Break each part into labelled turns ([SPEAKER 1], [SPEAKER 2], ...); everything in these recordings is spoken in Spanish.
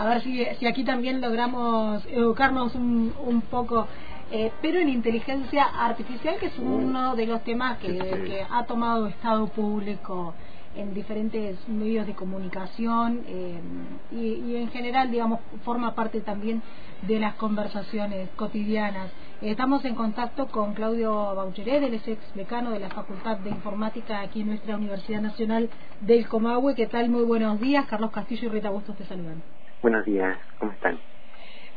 [SPEAKER 1] a ver si, si aquí también logramos educarnos un, un poco. Eh, pero en inteligencia artificial, que es uno de los temas que, que ha tomado Estado público en diferentes medios de comunicación eh, y, en general, digamos, forma parte también de las conversaciones cotidianas. estamos en contacto con Claudio Baucheré, del ex decano de la Facultad de Informática aquí en nuestra Universidad Nacional del Comahue. ¿Qué tal? Muy buenos días. Carlos Castillo y Rita Bustos te saludan.
[SPEAKER 2] Buenos días, ¿cómo están?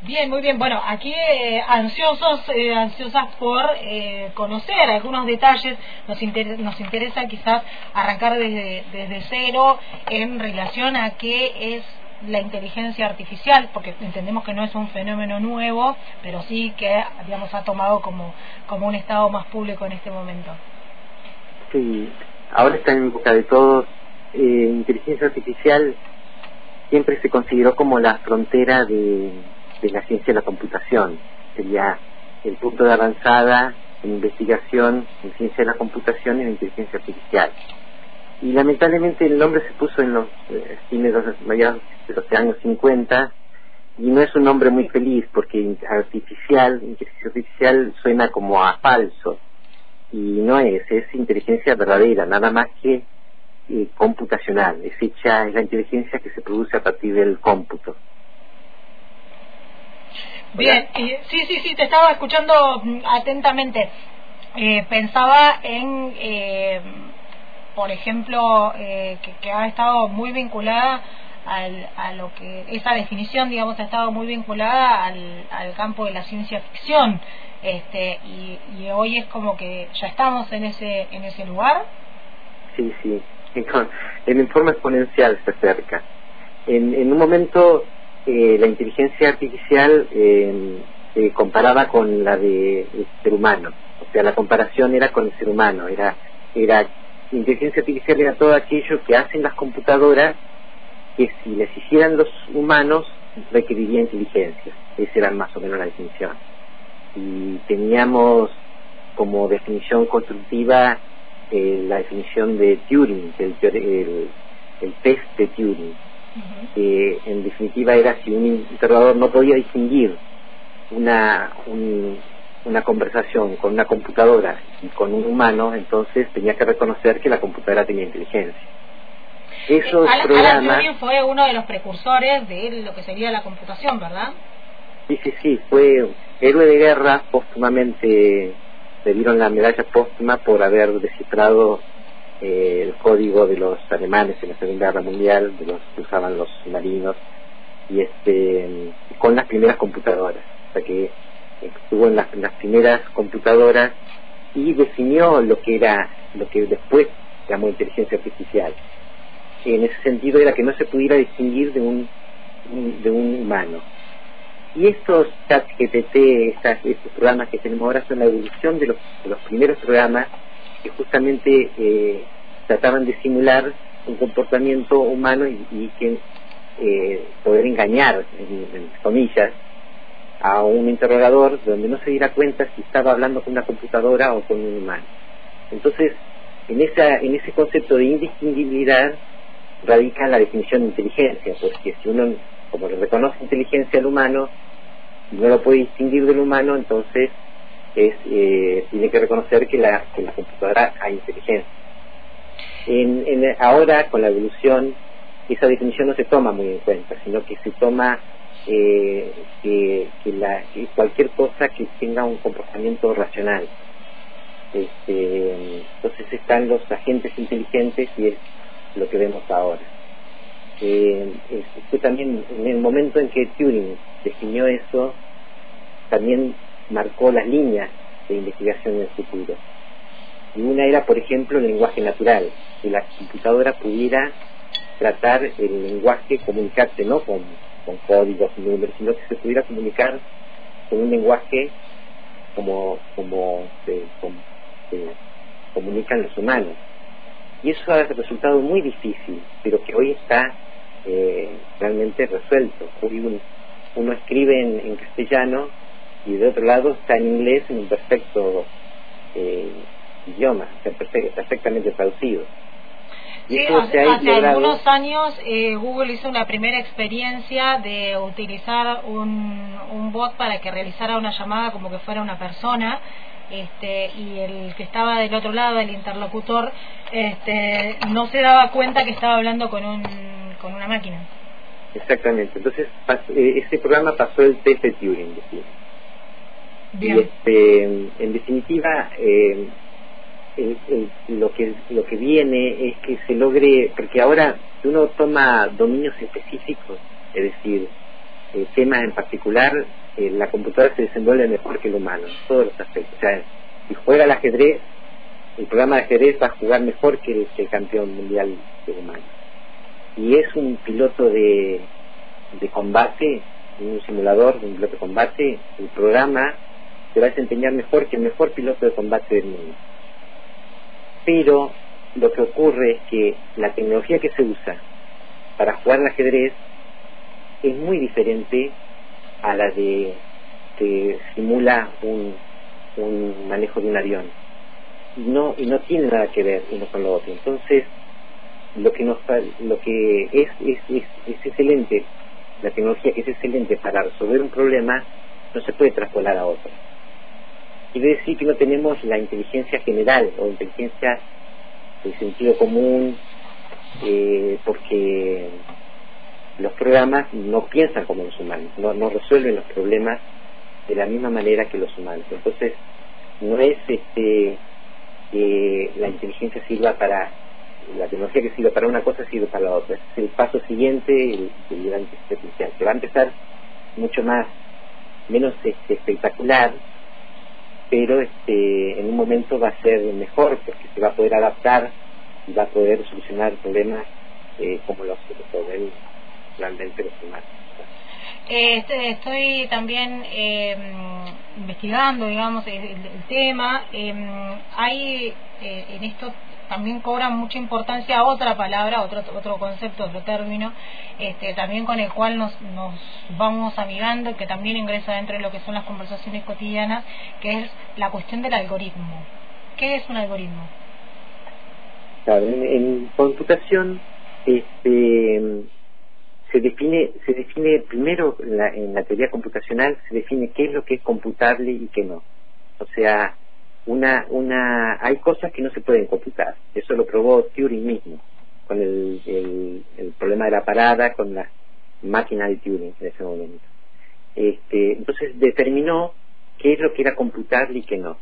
[SPEAKER 1] Bien, muy bien. Bueno, aquí eh, ansiosos, eh, ansiosas por eh, conocer algunos detalles. Nos, nos interesa quizás arrancar desde, desde cero en relación a qué es la inteligencia artificial, porque entendemos que no es un fenómeno nuevo, pero sí que, digamos, ha tomado como, como un estado más público en este momento.
[SPEAKER 2] Sí, ahora está en boca de todos. inteligencia artificial siempre se consideró como la frontera de la ciencia de la computación. Sería el punto de avanzada en investigación en ciencia de la computación y en inteligencia artificial. Y lamentablemente el nombre se puso en los eh, fines de los años 50 y no es un nombre muy feliz porque artificial, inteligencia artificial suena como a falso y no es, es inteligencia verdadera, nada más que eh, computacional, es hecha, es la inteligencia que se produce a partir del cómputo.
[SPEAKER 1] Bien, sí, sí, sí, te estaba escuchando mm, atentamente. Eh, pensaba en, eh, por ejemplo, eh, que, ha estado muy vinculada al, a lo que esa definición, digamos, ha estado muy vinculada al, al campo de la ciencia ficción. Este, y, y, hoy es como que ya estamos en ese en ese lugar.
[SPEAKER 2] Sí, sí. En forma exponencial se acerca. En, en un momento eh, la inteligencia artificial eh, se comparaba con la del ser humano. O sea, la comparación era con el ser humano. Era, era inteligencia artificial era todo aquello que hacen las computadoras que si les hicieran los humanos requeriría inteligencia. Esa era más o menos la definición. Y teníamos como definición constructiva eh, la definición de Turing, el, el, el test de Turing que en definitiva era si un interrogador no podía distinguir una, una conversación con una computadora y con un humano, entonces tenía que reconocer que la computadora tenía inteligencia.
[SPEAKER 1] Esos Alan, programas... fue uno de los precursores de lo que sería la computación, ¿verdad?
[SPEAKER 2] Sí, sí, sí, fue héroe de guerra, póstumamente le dieron la medalla póstuma por haber descifrado eh, el código de los alemanes en la Segunda Guerra Mundial, de los que usaban los marinos, y este con las primeras computadoras, o sea que estuvo en las, primeras computadoras y definió lo que era, lo que después llamó inteligencia artificial. En ese sentido era que no se pudiera distinguir de un, de un humano. Y estos chat GPT, estos programas que tenemos ahora son la evolución de los, primeros programas que justamente eh, trataban de simular un comportamiento humano y, que eh, poder engañar, en, comillas, a un interrogador donde no se diera cuenta si estaba hablando con una computadora o con un humano. Entonces, en, esa, en ese concepto de indistinguibilidad radica la definición de inteligencia, porque si uno, como le reconoce inteligencia al humano, no lo puede distinguir del humano, entonces es, eh, tiene que reconocer que la, la computadora hay inteligencia. En, en, ahora, con la evolución, esa definición no se toma muy en cuenta, sino que se toma eh, que, cualquier cosa que tenga un comportamiento racional. Este, entonces están los agentes inteligentes y es lo que vemos ahora. Eh, también en el momento en que Turing definió eso, también marcó las líneas de investigación en el futuro. Y una era, por ejemplo, el lenguaje natural, que la computadora pudiera tratar el lenguaje, comunicarse no con, códigos y números, sino que se pudiera comunicar con un lenguaje como, como se, comunican los humanos. Y eso ha resultado muy difícil, pero que hoy está eh, realmente resuelto. Hoy uno escribe en castellano y de otro lado está en inglés en un perfecto eh, idioma, perfectamente traducido.
[SPEAKER 1] Sí, hace, algunos años eh, Google hizo una primera experiencia de utilizar un, un bot para que realizara una llamada como que fuera una persona este, y el que estaba del otro lado, el interlocutor, este, no se daba cuenta que estaba hablando con, un, con una máquina.
[SPEAKER 2] Exactamente, entonces eh, ese programa pasó el test de Turing. Y este, en definitiva, eh, lo que lo que viene es que se logre, porque ahora uno toma dominios específicos, es decir, eh, temas en particular, eh, la computadora se desenvuelve mejor que el humano, en todos los aspectos. O sea, si juega el ajedrez, el programa de ajedrez va a jugar mejor que el, campeón mundial de humano. Y es un piloto de, de combate, un simulador un piloto de combate, el programa se va a desempeñar mejor que el mejor piloto de combate del mundo. Pero lo que ocurre es que la tecnología que se usa para jugar al ajedrez es muy diferente a la de que simula un, un manejo de un avión no y no tiene nada que ver uno con lo otro entonces lo que nos lo que es es, es, es excelente la tecnología es excelente para resolver un problema no se puede traspolar a otro quiere decir que no tenemos la inteligencia general o inteligencia de sentido común eh, porque los programas no piensan como los humanos, no, no resuelven los problemas de la misma manera que los humanos. Entonces, no es este que la inteligencia sirva para, la tecnología que sirva para una cosa sirve para la otra. Es el paso siguiente, el, el que va a empezar mucho más, menos este, espectacular, pero este, en un momento va a ser mejor porque se va a poder adaptar y va a poder solucionar problemas eh, como los resuelven realmente los humanos.
[SPEAKER 1] Eh, este, estoy también eh, investigando, digamos, el, tema. Eh, hay en esto también cobra mucha importancia otra palabra, otro otro concepto, otro término, este, también con el cual nos, nos vamos amigando, que también ingresa dentro de lo que son las conversaciones cotidianas, que es la cuestión del algoritmo. ¿Qué es un algoritmo?
[SPEAKER 2] Claro, en computación, este se define, se define primero en la teoría computacional, se define qué es lo que es computable y qué no. O sea, una, una, hay cosas que no se pueden computar. Eso lo probó Turing mismo, con el, el, problema de la parada, con la máquina de Turing en ese momento. Este, entonces determinó qué es lo que era computable y qué no.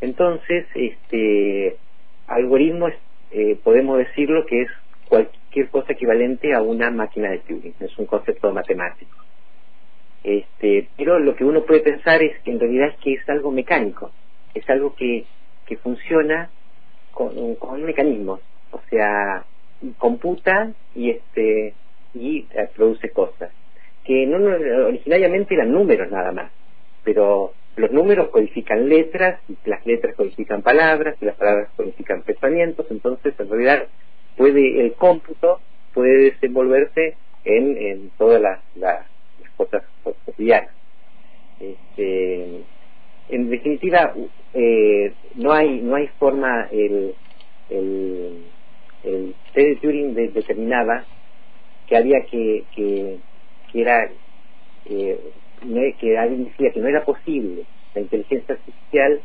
[SPEAKER 2] Entonces, este, algoritmo eh, podemos decirlo que es cualquier cosa equivalente a una máquina de Turing, es un concepto matemático. Este, pero lo que uno puede pensar es que en realidad es que es algo mecánico, es algo que, que funciona con, con mecanismos, o sea, computa y este y eh, produce cosas que no, originariamente eran números nada más, pero los números codifican letras y las letras codifican palabras y las palabras codifican pensamientos, entonces en realidad puede el cómputo puede desenvolverse en, en todas las, las, cosas cotidianas. Este, en definitiva, eh, no hay no hay forma el el, el de Turing determinaba que había que que, era eh, que alguien decía que no era posible la inteligencia artificial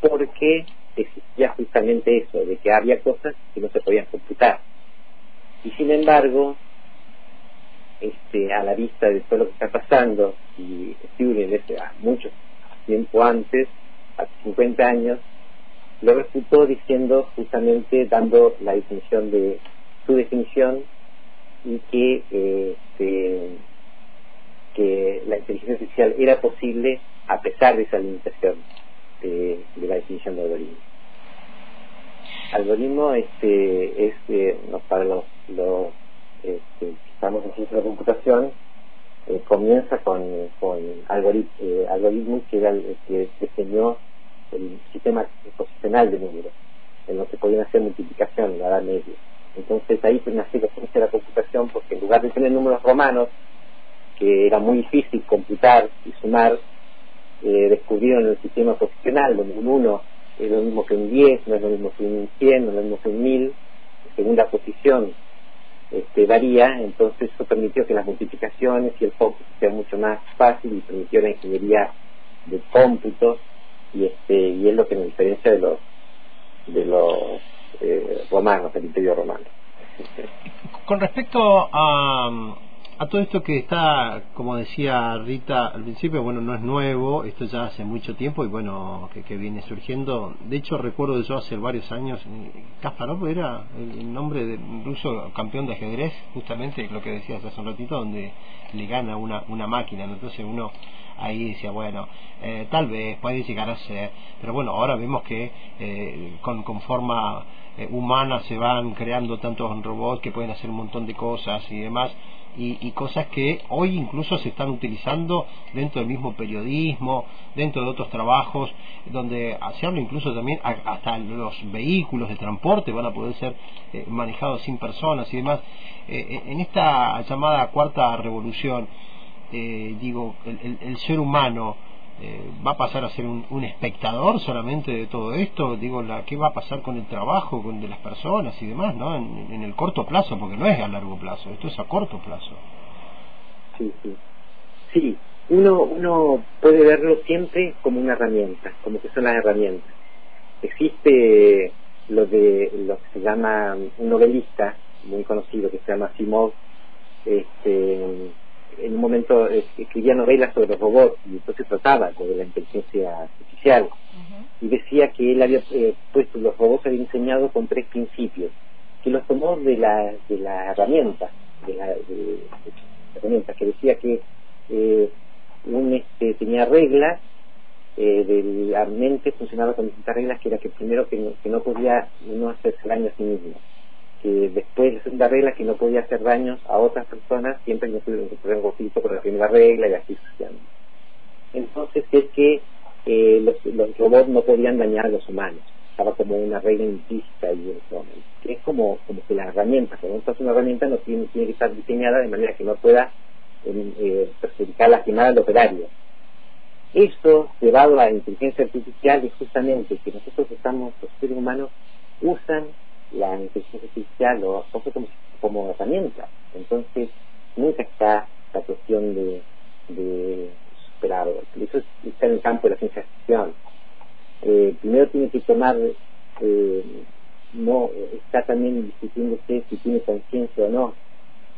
[SPEAKER 2] porque existía justamente eso, de que había cosas que no se podían computar. Y sin embargo, este, a la vista de todo lo que está pasando, y Turing desde mucho tiempo antes, hace 50 años, lo refutó diciendo justamente, dando la definición de su definición y que, este, que la inteligencia artificial era posible a pesar de esa limitación de, la definición de algoritmo. Algoritmo este, es, eh, para los, los este, que estamos en ciencia de computación, eh, comienza con, con eh, algoritmos que era que diseñó el sistema posicional de números, en los que podían hacer multiplicación en la Edad Media. Entonces ahí nació la ciencia de la computación porque en lugar de tener números romanos, que era muy difícil computar y sumar, eh, descubrieron el sistema posicional, donde un 1 es lo mismo que un 10, no es lo mismo que un 100, no es lo mismo que un 1000, según la posición este, varía, entonces eso permitió que las multiplicaciones y el focus sean mucho más fácil y permitió la ingeniería de cómputos y este y es lo que nos diferencia de los de los eh, romanos, del imperio romano.
[SPEAKER 3] Con respecto a, a todo esto que está, como decía Rita al principio, bueno, no es nuevo, esto ya hace mucho tiempo y bueno, que, viene surgiendo. De hecho, recuerdo yo hace varios años, Kasparov era el nombre de ruso campeón de ajedrez, justamente lo que decías hace un ratito, donde le gana una, una máquina, entonces uno ahí decía, bueno, eh, tal vez puede llegar a ser, pero bueno, ahora vemos que eh, con, con forma eh, humana se van creando tantos robots que pueden hacer un montón de cosas y demás y, cosas que hoy incluso se están utilizando dentro del mismo periodismo, dentro de otros trabajos, donde se incluso también hasta los vehículos de transporte van a poder ser eh, manejados sin personas y demás. Eh, eh, en esta llamada cuarta revolución, digo, el ser humano, eh, va a pasar a ser un, espectador solamente de todo esto digo la qué va a pasar con el trabajo con de las personas y demás no en, el corto plazo porque no es a largo plazo esto es a corto plazo.
[SPEAKER 2] Sí sí. Sí uno uno puede verlo siempre como una herramienta como que son las herramientas. Existe lo de lo que se llama un novelista muy conocido que se llama Simov este en un momento escribía novelas sobre los robots y entonces trataba de la inteligencia artificial. Y decía que él había eh, puesto los robots había enseñado con tres principios que los tomó de la de la herramienta de la herramienta que decía que eh, un este, tenía reglas eh, de la mente funcionaba con distintas reglas que era que primero que no, que no podía uno hacerse daño a sí mismo que después la segunda regla que no podía hacer daños a otras personas siempre que no un conflicto con la primera regla y así sucesivamente. Entonces es que eh, los, robots no podían dañar a los humanos. Estaba como una regla implícita y en es como, como que la herramienta, cuando uno una herramienta no tiene, tiene, que estar diseñada de manera que no pueda eh, perjudicar, lastimar al operario. Esto, llevado a la inteligencia artificial, es justamente que nosotros estamos, los seres humanos, usan la inteligencia artificial o como, como herramienta. Entonces, nunca está la cuestión de, de superarlo. Eso está en el campo de la ciencia ficción. Eh, primero tiene que tomar, eh, no está también discutiéndose si tiene conciencia o no.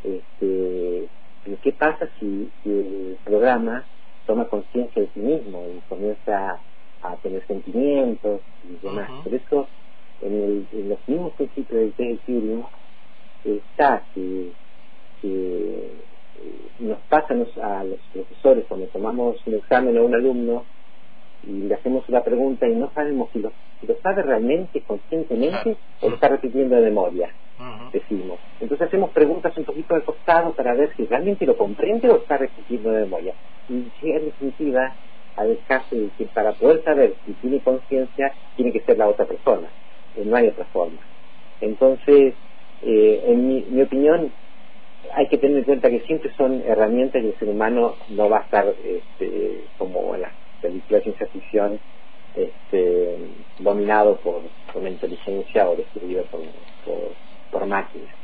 [SPEAKER 2] Este, ¿Qué pasa si, el programa toma conciencia de sí mismo y comienza a tener sentimientos y demás? Por eso en, los mismos principios del Turing está que, eh, nos pasa a los profesores cuando tomamos un examen a un alumno y le hacemos una pregunta y no sabemos si lo, sabe realmente conscientemente o lo está repitiendo de memoria, decimos. Entonces hacemos preguntas un poquito de costado para ver si realmente lo comprende o está repitiendo de memoria. Y en definitiva al caso de que para poder saber si tiene conciencia tiene que ser la otra persona no hay otra forma. Entonces, eh, en mi, opinión, hay que tener en cuenta que siempre son herramientas y el ser humano no va a estar este, como en las películas de ciencia ficción este, dominado por, por inteligencia o destruido por, por, máquinas.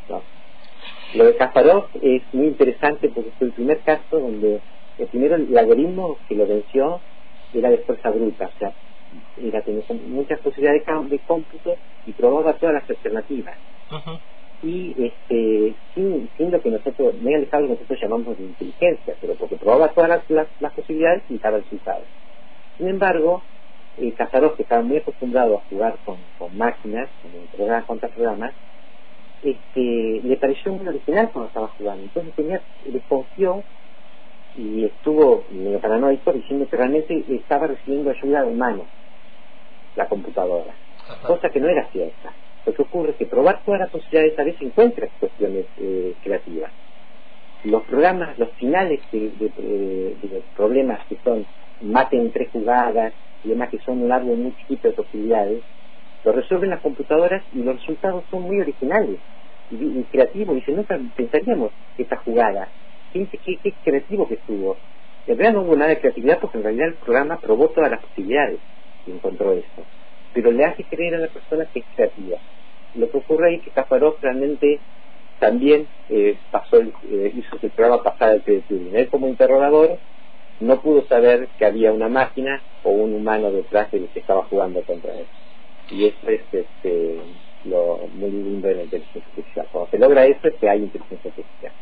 [SPEAKER 2] Lo de Kasparov es muy interesante porque fue el primer caso donde el primero el algoritmo que lo venció era de fuerza bruta, o sea, era tener muchas posibilidades de, cómputo y probaba todas las alternativas. Y este, sin, sin, lo que nosotros, dejado lo que nosotros llamamos de inteligencia, pero porque probaba todas las, las, posibilidades y daba resultados. Sin embargo, eh, Casarov, que estaba muy acostumbrado a jugar con, con máquinas, con programas contra programas, este, le pareció muy original cuando estaba jugando. Entonces tenía, desconfió y estuvo medio paranoico diciendo que realmente estaba recibiendo ayuda humana la computadora, cosa que no era cierta. Lo que ocurre es que probar todas las posibilidades a veces encuentra cuestiones eh, creativas. Los programas, los finales de, problemas que son maten tres jugadas y demás que son un árbol muy chiquito de posibilidades, lo resuelven las computadoras y los resultados son muy originales y, creativos. Dice, nunca pensaríamos esta jugada, qué, qué creativo que estuvo. En realidad no hubo nada de creatividad porque en realidad el programa probó todas las posibilidades encontró eso. Pero le hace creer a la persona que es creativa. lo que ocurre es que Kasparov realmente también eh, pasó eh, hizo el programa pasado de Turing. Él como interrogador no pudo saber que había una máquina o un humano detrás de que estaba jugando contra él. Y eso es este, lo muy lindo de la inteligencia artificial. Cuando se logra eso es que hay inteligencia artificial.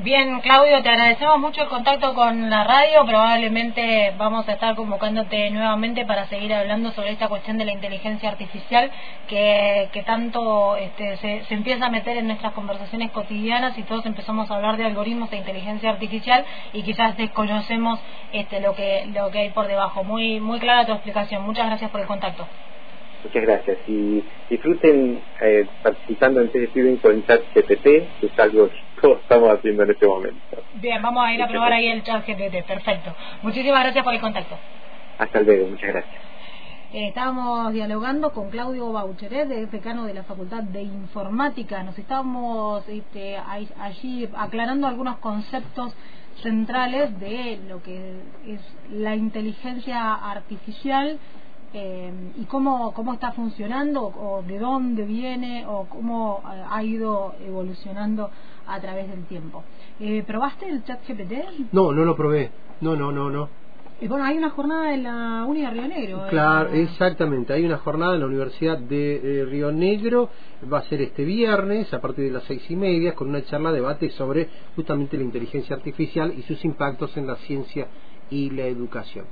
[SPEAKER 1] Bien, Claudio, te agradecemos mucho el contacto con la radio. Probablemente vamos a estar convocándote nuevamente para seguir hablando sobre esta cuestión de la inteligencia artificial que, que tanto este, se, se, empieza a meter en nuestras conversaciones cotidianas y todos empezamos a hablar de algoritmos de inteligencia artificial y quizás desconocemos este, lo, que, lo que hay por debajo. Muy, muy clara tu explicación. Muchas gracias por el contacto.
[SPEAKER 2] Muchas gracias. Y disfruten eh, participando en TDP con el chat GPT, que es algo que todos estamos haciendo en este momento.
[SPEAKER 1] Bien, vamos a ir a probar ahí el chat GPT. Perfecto. Muchísimas gracias por el contacto.
[SPEAKER 2] Hasta luego. Muchas gracias.
[SPEAKER 1] Eh, estábamos dialogando con Claudio Baucheret, decano de la Facultad de Informática. Nos estábamos este, allí aclarando algunos conceptos centrales de lo que es la inteligencia artificial eh, y cómo, cómo está funcionando o de dónde viene o cómo eh, ha ido evolucionando a través del tiempo. Eh, ¿Probaste el chat GPT?
[SPEAKER 3] No, no lo probé. No, no, no, no.
[SPEAKER 1] bueno, hay una jornada en la Universidad de Río Negro.
[SPEAKER 3] Claro, exactamente. Hay una jornada en la Universidad de Río Negro. Va a ser este viernes a partir de las seis y media con una charla debate sobre justamente la inteligencia artificial y sus impactos en la ciencia y la educación.